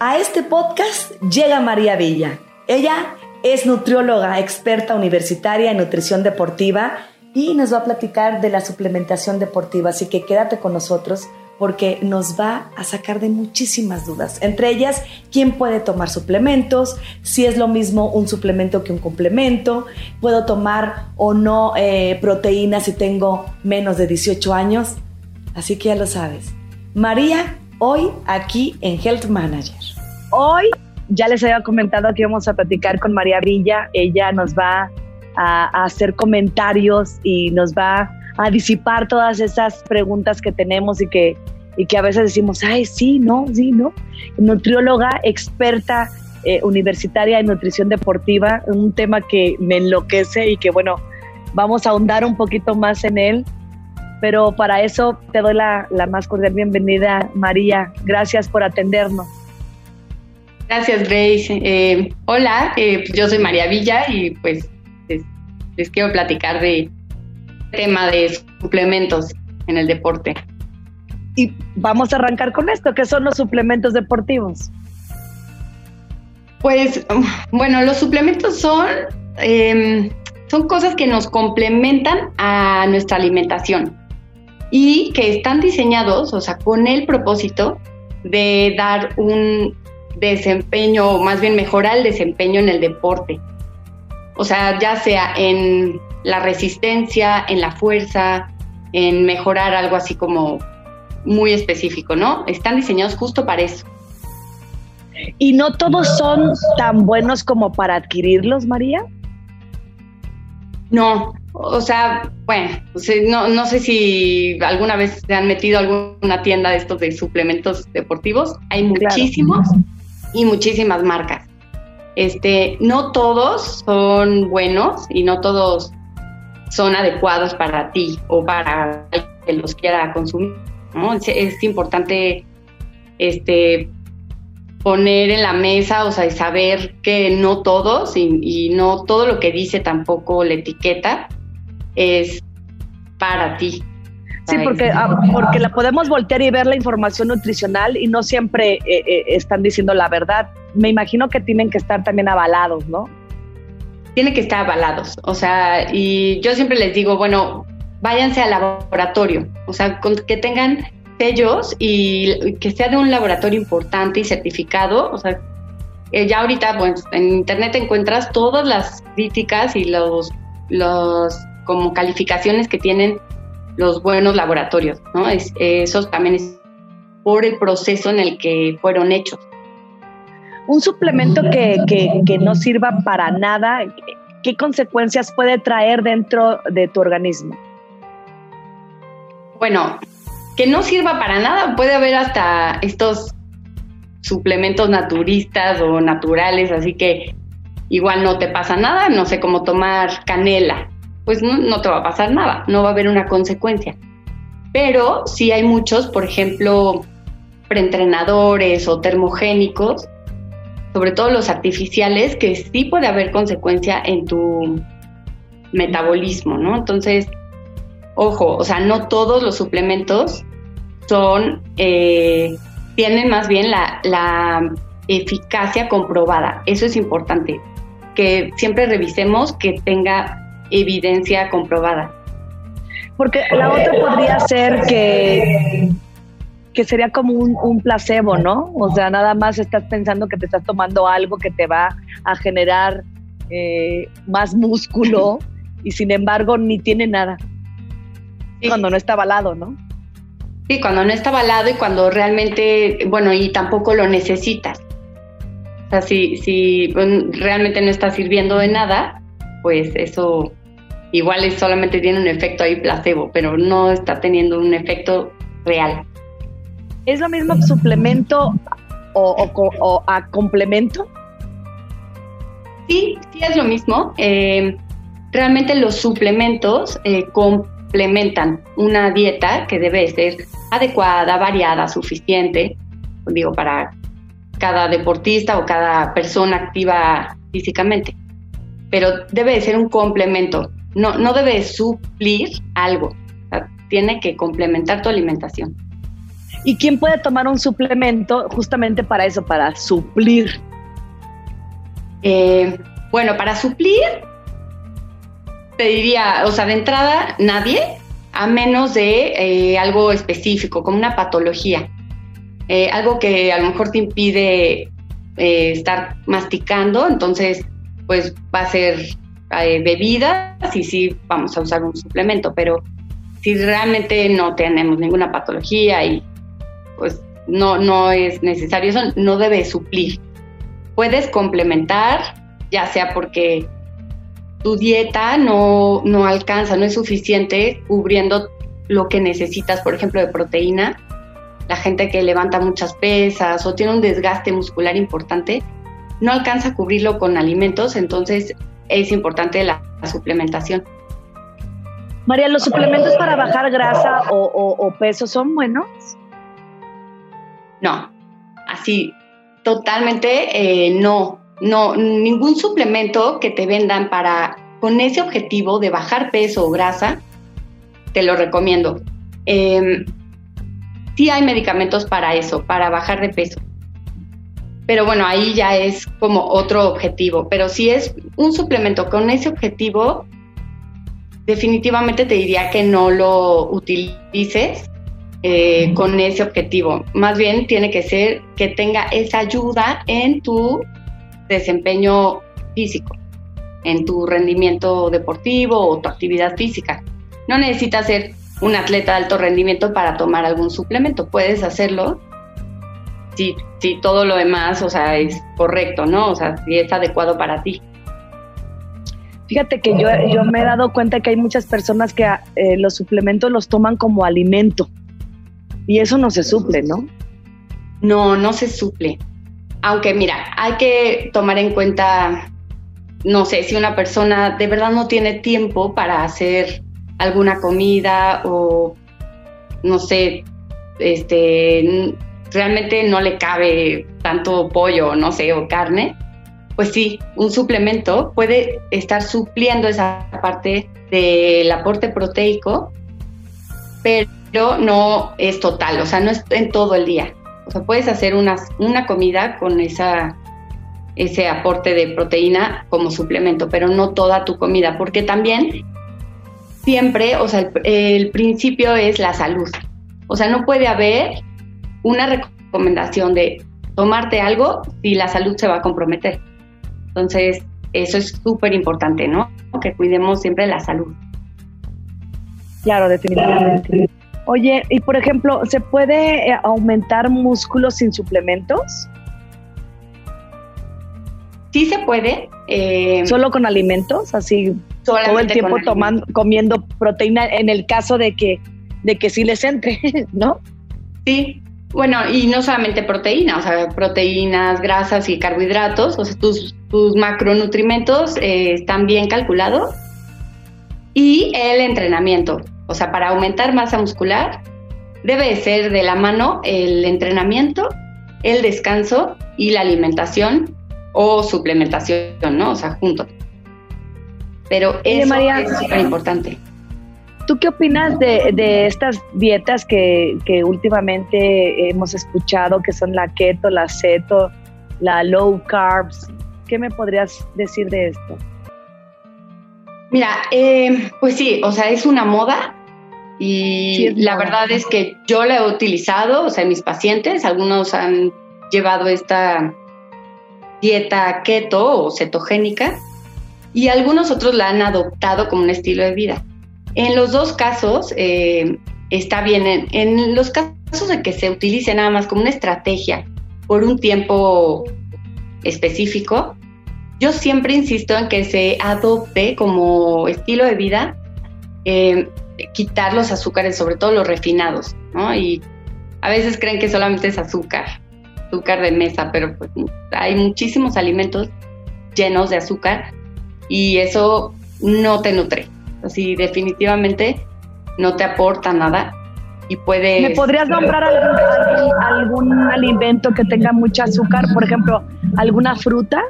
A este podcast llega María Villa. Ella es nutrióloga, experta universitaria en nutrición deportiva y nos va a platicar de la suplementación deportiva. Así que quédate con nosotros porque nos va a sacar de muchísimas dudas. Entre ellas, quién puede tomar suplementos, si es lo mismo un suplemento que un complemento, puedo tomar o no eh, proteínas si tengo menos de 18 años. Así que ya lo sabes. María, hoy aquí en Health Manager. Hoy ya les había comentado que íbamos a platicar con María Villa. Ella nos va a, hacer comentarios y nos va a disipar todas esas preguntas que tenemos y que, y que a veces decimos, ay, sí, no, sí, no. Nutrióloga, experta eh, universitaria en nutrición deportiva, un tema que me enloquece y que, bueno, vamos a ahondar un poquito más en él. Pero para eso te doy la, la más cordial bienvenida, María. Gracias por atendernos. Gracias, Grace. Eh, hola, eh, yo soy María Villa y pues les, quiero platicar de tema de suplementos en el deporte. Y vamos a arrancar con esto, ¿qué son los suplementos deportivos? Pues bueno, los suplementos son, em, son cosas que nos complementan a nuestra alimentación y que están diseñados, o sea, con el propósito de dar un, desempeño, o más bien mejorar el desempeño en el deporte. O sea, ya sea en la resistencia, en la fuerza, en mejorar algo así como muy específico, ¿no? Están diseñados justo para eso. ¿Y no todos son tan buenos como para adquirirlos, María? No, o sea, bueno, no, no sé si alguna vez se han metido a alguna tienda de estos de suplementos deportivos. Hay muchísimos y muchísimas marcas. Este, no todos son buenos y no todos son adecuados para ti o para el que los quiera consumir. Es, importante este, poner en la mesa, o sea, saber que no todos y, y, no todo lo que dice tampoco la etiqueta es para ti. Sí, porque, ah, porque la podemos voltear y ver la información nutricional y no siempre eh, eh, están diciendo la verdad. Me imagino que tienen que estar también avalados, ¿no? Tienen que estar avalados. O sea, y yo siempre les digo, bueno, váyanse al laboratorio, o sea, que tengan sellos y que sea de un laboratorio importante y certificado. O sea, eh, ya ahorita, pues, en internet encuentras todas las críticas y los, los como calificaciones que tienen los buenos laboratorios, ¿no? Es, eso también es por el proceso en el que fueron hechos. Un suplemento que, que, no sirva para nada, ¿qué consecuencias puede traer dentro de tu organismo? Bueno, que no sirva para nada, puede haber hasta estos suplementos naturistas o naturales, así que igual no te pasa nada, no sé cómo tomar canela, pues no, te va a pasar nada, no va a haber una consecuencia. Pero sí hay muchos, por ejemplo, preentrenadores o termogénicos, sobre todo los artificiales, que sí puede haber consecuencia en tu metabolismo, ¿no? Entonces, ojo, o sea, no todos los suplementos son, eh, tienen más bien la, la eficacia comprobada. Eso es importante, que siempre revisemos que tenga evidencia comprobada. Porque la otra podría ser que, que sería como un, placebo, ¿no? O sea, nada más estás pensando que te estás tomando algo que te va a generar eh, más músculo y sin embargo ni tiene nada. Cuando no está avalado, ¿no? Sí, cuando no está avalado y cuando realmente, bueno, y tampoco lo necesitas. O sea, si, si realmente no está sirviendo de nada, pues eso igual es solamente tiene un efecto ahí placebo, pero no está teniendo un efecto real. ¿Es lo mismo suplemento o, a complemento? Sí, sí es lo mismo. Eh, realmente los suplementos eh, complementan una dieta que debe ser adecuada, variada, suficiente, digo, para cada deportista o cada persona activa físicamente. Pero debe de ser un complemento, no, no debe suplir algo, tiene que complementar tu alimentación. ¿Y quién puede tomar un suplemento justamente para eso, para suplir? Eh, bueno, para suplir, te diría, o sea, de entrada, nadie, a menos de eh, algo específico, como una patología. Eh, algo que a lo mejor te impide estar masticando, entonces, pues va a ser bebidas y sí vamos a usar un suplemento, pero si realmente no tenemos ninguna patología y pues no, no es necesario, eso no debe suplir. Puedes complementar, ya sea porque tu dieta no, no alcanza, no es suficiente cubriendo lo que necesitas, por ejemplo, de proteína. La gente que levanta muchas pesas o tiene un desgaste muscular importante, no alcanza a cubrirlo con alimentos, entonces es importante la suplementación. María, ¿los suplementos para bajar grasa o, peso son buenos? No, así, totalmente eh, no. No, ningún suplemento que te vendan para con ese objetivo de bajar peso o grasa, te lo recomiendo. Eh, sí hay medicamentos para eso, para bajar de peso. Pero bueno, ahí ya es como otro objetivo. Pero si es un suplemento con ese objetivo, definitivamente te diría que no lo utilices eh, con ese objetivo. Más bien tiene que ser que tenga esa ayuda en tu desempeño físico, en tu rendimiento deportivo o tu actividad física. No necesitas ser un atleta de alto rendimiento para tomar algún suplemento. Puedes hacerlo si, si todo lo demás, o sea, es correcto, ¿no? O sea, si es adecuado para ti. Fíjate que yo, yo me he dado cuenta que hay muchas personas que eh, los suplementos los toman como alimento y eso no se suple, ¿no? No, no se suple. Aunque mira, hay que tomar en cuenta, no sé, si una persona de verdad no tiene tiempo para hacer alguna comida o, no sé, este, realmente no le cabe tanto pollo, no sé, o carne, pues sí, un suplemento puede estar supliendo esa parte del aporte proteico, pero no es total, o sea, no es en todo el día. O sea, puedes hacer una, una comida con esa, ese aporte de proteína como suplemento, pero no toda tu comida, porque también siempre, o sea, el, el principio es la salud. O sea, no puede haber una recomendación de tomarte algo si la salud se va a comprometer. Entonces, eso es súper importante, ¿no? Que cuidemos siempre la salud. Claro, definitivamente. Oye, y por ejemplo, ¿se puede eh, aumentar músculos sin suplementos? Sí se puede. Eh, ¿Solo con alimentos? Así todo el tiempo tomando, comiendo proteína en el caso de que, de que sí les entre, ¿no? Sí, bueno, y no solamente proteína, o sea, proteínas, grasas y carbohidratos, o sea, tus, tus macronutrimentos eh, están bien calculados. Y el entrenamiento, o sea, para aumentar masa muscular, debe ser de la mano el entrenamiento, el descanso y la alimentación o suplementación, ¿no? O sea, juntos. Pero eso es súper importante. ¿Tú qué opinas de, estas dietas que, últimamente hemos escuchado, que son la keto, la ceto, la low carbs? ¿Qué me podrías decir de esto? Mira, eh, pues sí, o sea, es una moda y la verdad es que yo la he utilizado, o sea, mis pacientes, algunos han llevado esta dieta keto o cetogénica y algunos otros la han adoptado como un estilo de vida. En los dos casos eh, está bien. En, los casos de que se utilice nada más como una estrategia por un tiempo específico, yo siempre insisto en que se adopte como estilo de vida eh, quitar los azúcares, sobre todo los refinados, ¿no? Y a veces creen que solamente es azúcar, azúcar de mesa, pero pues hay muchísimos alimentos llenos de azúcar y eso no te nutre. Así definitivamente no te aporta nada y puede... ¿Me podrías nombrar algún, alimento que tenga mucho azúcar? Por ejemplo, ¿alguna fruta?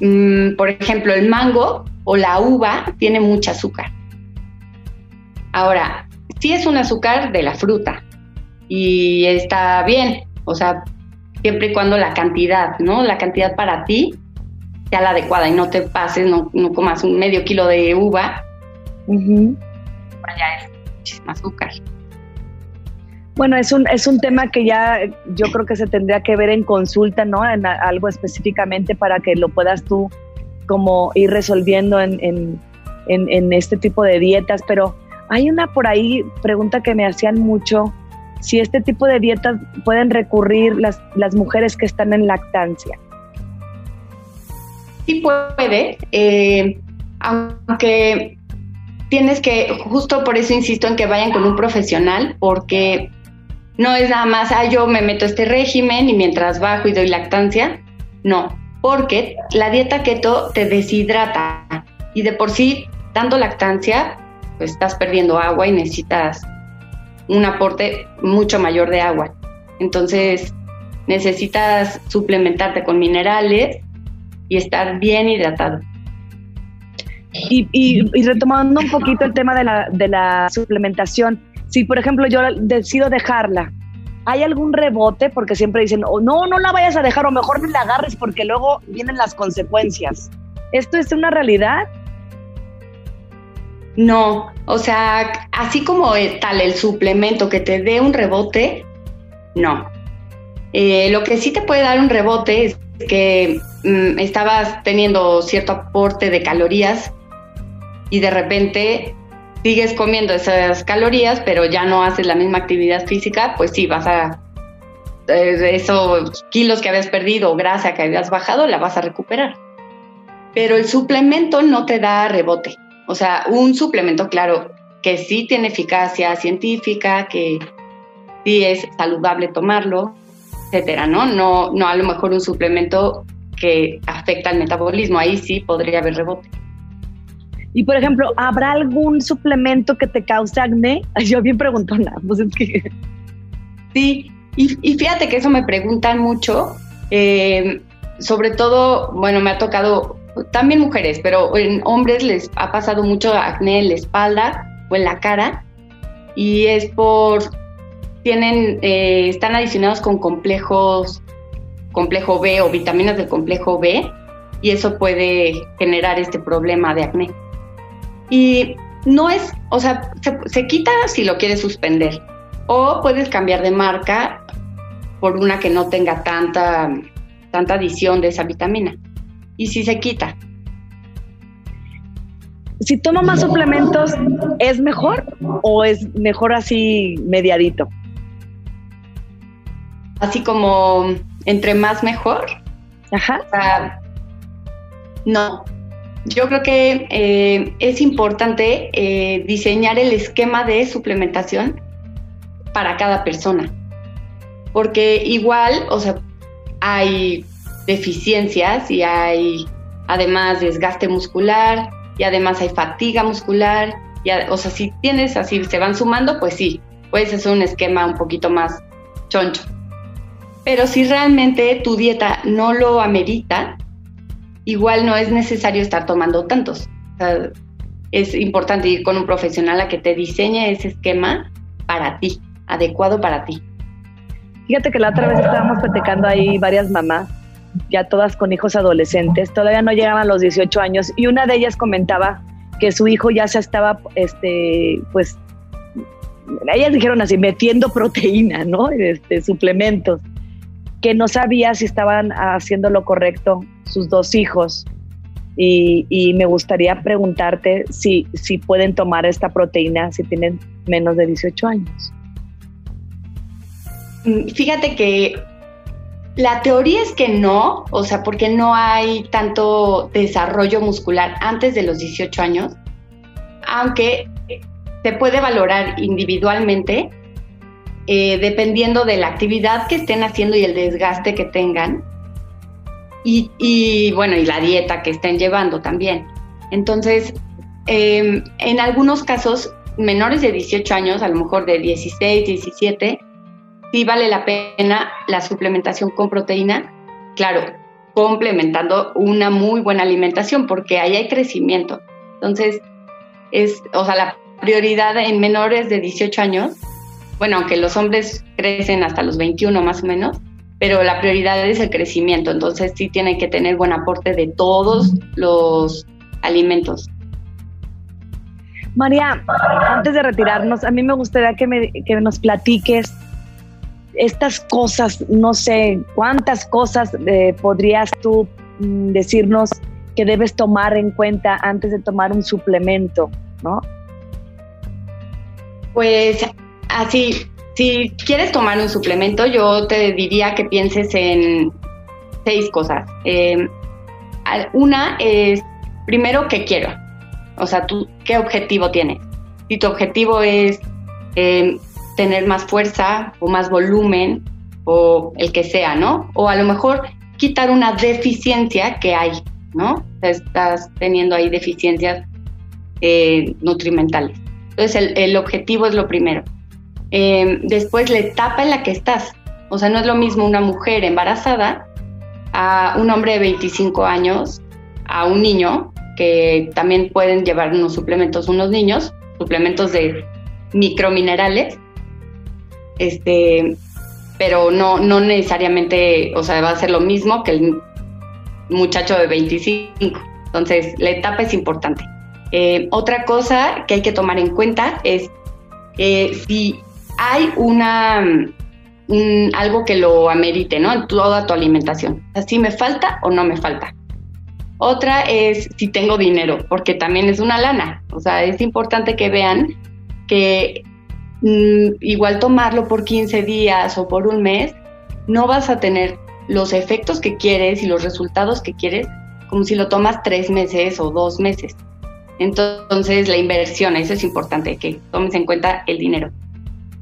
Mm, por ejemplo, el mango o la uva tiene mucha azúcar. Ahora, sí es un azúcar de la fruta y está bien, o sea, siempre y cuando la cantidad, ¿no? La cantidad para ti sea la adecuada y no te pases, no, no comas un medio kilo de uva, ya es muchísimo azúcar. Bueno, es un, es un tema que ya yo creo que se tendría que ver en consulta, ¿no? En algo específicamente para que lo puedas tú como ir resolviendo en, en, en, este tipo de dietas. Pero hay una por ahí pregunta que me hacían mucho, si este tipo de dietas pueden recurrir las, las mujeres que están en lactancia. Sí puede, eh, aunque tienes que, justo por eso insisto en que vayan con un profesional, porque no es nada más, ah, yo me meto este régimen y mientras bajo y doy lactancia. No, porque la dieta keto te deshidrata y de por sí, dando lactancia, pues estás perdiendo agua y necesitas un aporte mucho mayor de agua. Entonces, necesitas suplementarte con minerales y estar bien hidratado. Y, y, retomando un poquito el tema de la, de la suplementación, si, por ejemplo, yo decido dejarla, ¿hay algún rebote? Porque siempre dicen, oh, no, no la vayas a dejar o mejor no la agarres porque luego vienen las consecuencias. ¿Esto es una realidad? No, o sea, así como tal el suplemento que te dé un rebote, no. Eh, lo que sí te puede dar un rebote es que mm, estabas teniendo cierto aporte de calorías y de repente sigues comiendo esas calorías, pero ya no haces la misma actividad física, pues sí, vas a, eh, esos kilos que habías perdido o grasa que habías bajado, la vas a recuperar. Pero el suplemento no te da rebote. O sea, un suplemento, claro, que sí tiene eficacia científica, que sí es saludable tomarlo, etcétera, ¿no? No, no a lo mejor un suplemento que afecta al metabolismo, ahí sí podría haber rebote. Y por ejemplo, ¿habrá algún suplemento que te cause acné? Yo bien preguntona, pues es que... Sí, y, fíjate que eso me preguntan mucho, eh, sobre todo, bueno, me ha tocado también mujeres, pero en hombres les ha pasado mucho acné en la espalda o en la cara, y es por, tienen, eh, están adicionados con complejos, complejo B o vitaminas del complejo B, y eso puede generar este problema de acné. Y no es, o sea, se, quita si lo quieres suspender. O puedes cambiar de marca por una que no tenga tanta, tanta adición de esa vitamina. Y si se quita. Si toma más suplementos, ¿es mejor o es mejor así mediadito? Así como entre más mejor. Ajá. no, yo creo que eh, es importante eh, diseñar el esquema de suplementación para cada persona, porque igual, o sea, hay deficiencias y hay además desgaste muscular y además hay fatiga muscular, y, o sea, si tienes así, se van sumando, pues sí, puedes hacer un esquema un poquito más choncho. Pero si realmente tu dieta no lo amerita, igual no es necesario estar tomando tantos. es importante ir con un profesional a que te diseñe ese esquema para ti, adecuado para ti. Fíjate que la otra vez estábamos platicando ahí varias mamás, ya todas con hijos adolescentes, todavía no llegaban a los 18 años, y una de ellas comentaba que su hijo ya se estaba, este, pues, ellas dijeron así, metiendo proteína, ¿no? Este, suplementos que no sabía si estaban haciendo lo correcto sus dos hijos. Y, me gustaría preguntarte si, si pueden tomar esta proteína si tienen menos de 18 años. Mm, fíjate que la teoría es que no, o sea, porque no hay tanto desarrollo muscular antes de los 18 años, aunque se puede valorar individualmente eh, dependiendo de la actividad que estén haciendo y el desgaste que tengan. Y, bueno, y la dieta que estén llevando también. Entonces, em, en algunos casos, menores de 18 años, a lo mejor de 16, 17, sí vale la pena la suplementación con proteína. Claro, complementando una muy buena alimentación, porque ahí hay crecimiento. Entonces, es, o sea, la prioridad en menores de 18 años, bueno, aunque los hombres crecen hasta los 21 más o menos, pero la prioridad es el crecimiento, entonces sí tienen que tener buen aporte de todos los alimentos. María, antes de retirarnos, a mí me gustaría que, me, que nos platiques estas cosas, no sé cuántas cosas eh, podrías tú mm, decirnos que debes tomar en cuenta antes de tomar un suplemento, ¿no? Pues así, si quieres tomar un suplemento, yo te diría que pienses en seis cosas. Em, una es, primero, ¿qué quiero? O sea, tú, ¿qué objetivo tienes? Si tu objetivo es em, tener más fuerza o más volumen o el que sea, ¿no? O a lo mejor quitar una deficiencia que hay, ¿no? Estás teniendo ahí deficiencias eh, nutrimentales. Entonces el, objetivo es lo primero. Em, después la etapa en la que estás. O sea, no es lo mismo una mujer embarazada a un hombre de 25 años, a un niño, que también pueden llevar unos suplementos unos niños, suplementos de microminerales, este, pero no, no necesariamente, o sea, va a ser lo mismo que el muchacho de 25. Entonces, la etapa es importante. Eh, otra cosa que hay que tomar en cuenta es eh, si hay una algo que lo amerite, ¿no? En toda tu alimentación. si me falta o no me falta. Otra es si tengo dinero, porque también es una lana. O sea, es importante que vean que Mm, igual tomarlo por 15 días o por un mes, no vas a tener los efectos que quieres y los resultados que quieres como si lo tomas tres meses o dos meses. Entonces, la inversión, eso es importante, que tomes en cuenta el dinero.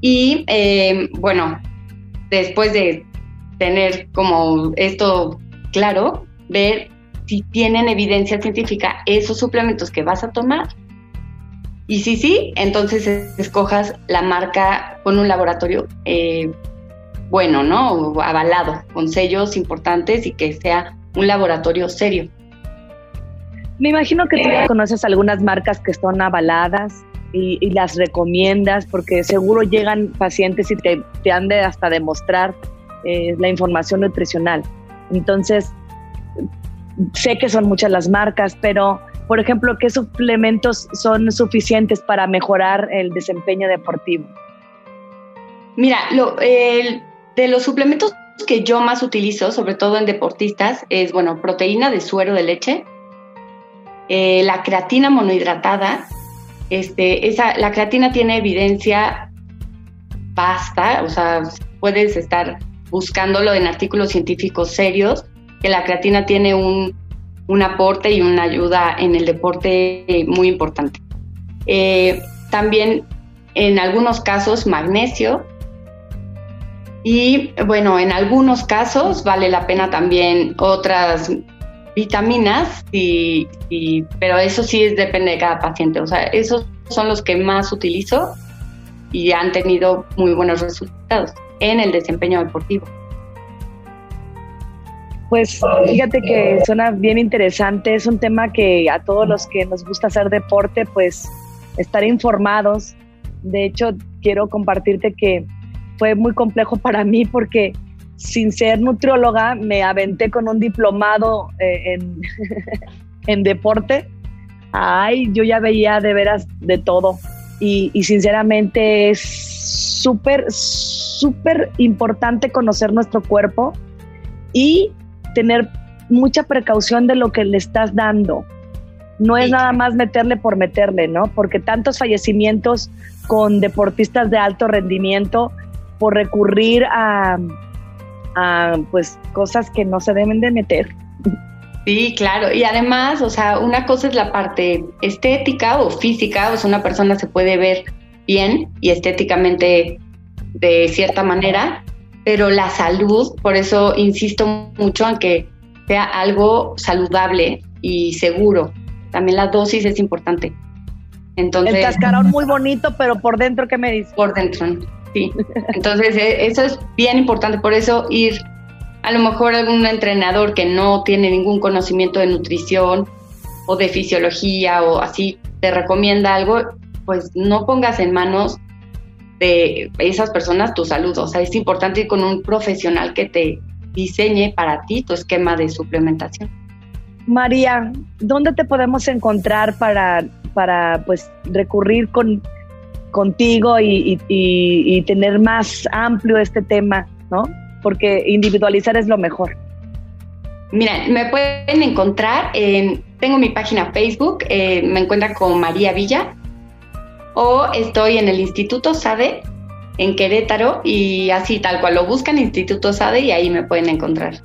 Y em, bueno, después de tener como esto claro, ver si tienen evidencia científica esos suplementos que vas a tomar y si sí, entonces escojas la marca con un laboratorio eh, bueno, ¿no? avalado, con sellos importantes y que sea un laboratorio serio. Me imagino que tú ya conoces algunas marcas que son avaladas y, las recomiendas porque seguro llegan pacientes y te, te han de hasta demostrar eh, la información nutricional. Entonces, sé que son muchas las marcas, pero por ejemplo, ¿qué suplementos son suficientes para mejorar el desempeño deportivo? Mira, de los suplementos que yo más utilizo, sobre todo en deportistas, es, bueno, proteína de suero de leche, eh, la creatina monohidratada. Este, la creatina tiene evidencia vasta, o sea, puedes estar buscándolo en artículos científicos serios, que la creatina tiene un un aporte y una ayuda en el deporte muy importante. Eh, también en algunos casos magnesio y bueno, en algunos casos vale la pena también otras vitaminas, y, pero eso sí es, depende de cada paciente. O sea, esos son los que más utilizo y han tenido muy buenos resultados en el desempeño deportivo. Pues fíjate que suena bien interesante, es un tema que a todos los que nos gusta hacer deporte, pues estar informados. De hecho, quiero compartirte que fue muy complejo para mí porque sin ser nutrióloga me aventé con un diplomado eh, en, en deporte. Ay, yo ya veía de veras de todo y, y sinceramente es súper, súper importante conocer nuestro cuerpo y tener mucha precaución de lo que le estás dando. No es nada más meterle por meterle, ¿no? Porque tantos fallecimientos con deportistas de alto rendimiento por recurrir a, a pues cosas que no se deben de meter. Sí, claro. Y además, o sea, una cosa es la parte estética o física, o sea, una persona se puede ver bien y estéticamente de cierta manera, pero la salud, por eso insisto mucho en que sea algo saludable y seguro. También la dosis es importante. Entonces, el cascarón muy bonito, pero por dentro, ¿qué me dices? Por dentro, sí. Entonces, e, eso es bien importante. Por eso ir, a lo mejor algún entrenador que no tiene ningún conocimiento de nutrición o de fisiología o así, te recomienda algo, pues no pongas en manos de esas personas tu salud. O sea, es importante ir con un profesional que te diseñe para ti tu esquema de suplementación. María, ¿dónde te podemos encontrar para, para pues, recurrir con, contigo y, y, tener más amplio este tema, ¿no? Porque individualizar es lo mejor. Mira, me pueden encontrar en, tengo mi página Facebook, eh, me encuentran con María Villa, o estoy en el Instituto SADE en Querétaro y así tal cual lo buscan Instituto SADE y ahí me pueden encontrar.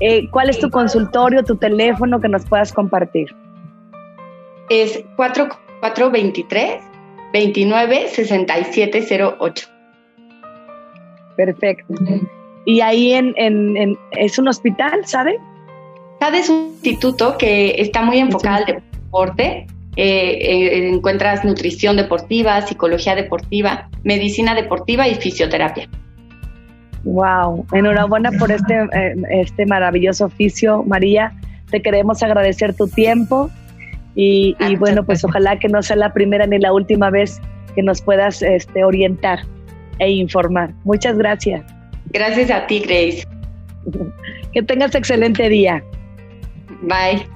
Eh, ¿Cuál es tu consultorio, tu teléfono que nos puedas compartir? Es 4423 29 6708. Perfecto. Y ahí en, en, es un hospital, ¿sabe? SADE es un instituto que está muy enfocado al deporte. Eh, eh, encuentras nutrición deportiva, psicología deportiva, medicina deportiva y fisioterapia. Wow, enhorabuena por este, eh, este maravilloso oficio, María. Te queremos agradecer tu tiempo y, y, bueno, pues ojalá que no sea la primera ni la última vez que nos puedas este, orientar e informar. Muchas gracias. Gracias a ti, Grace. Que tengas excelente día. Bye.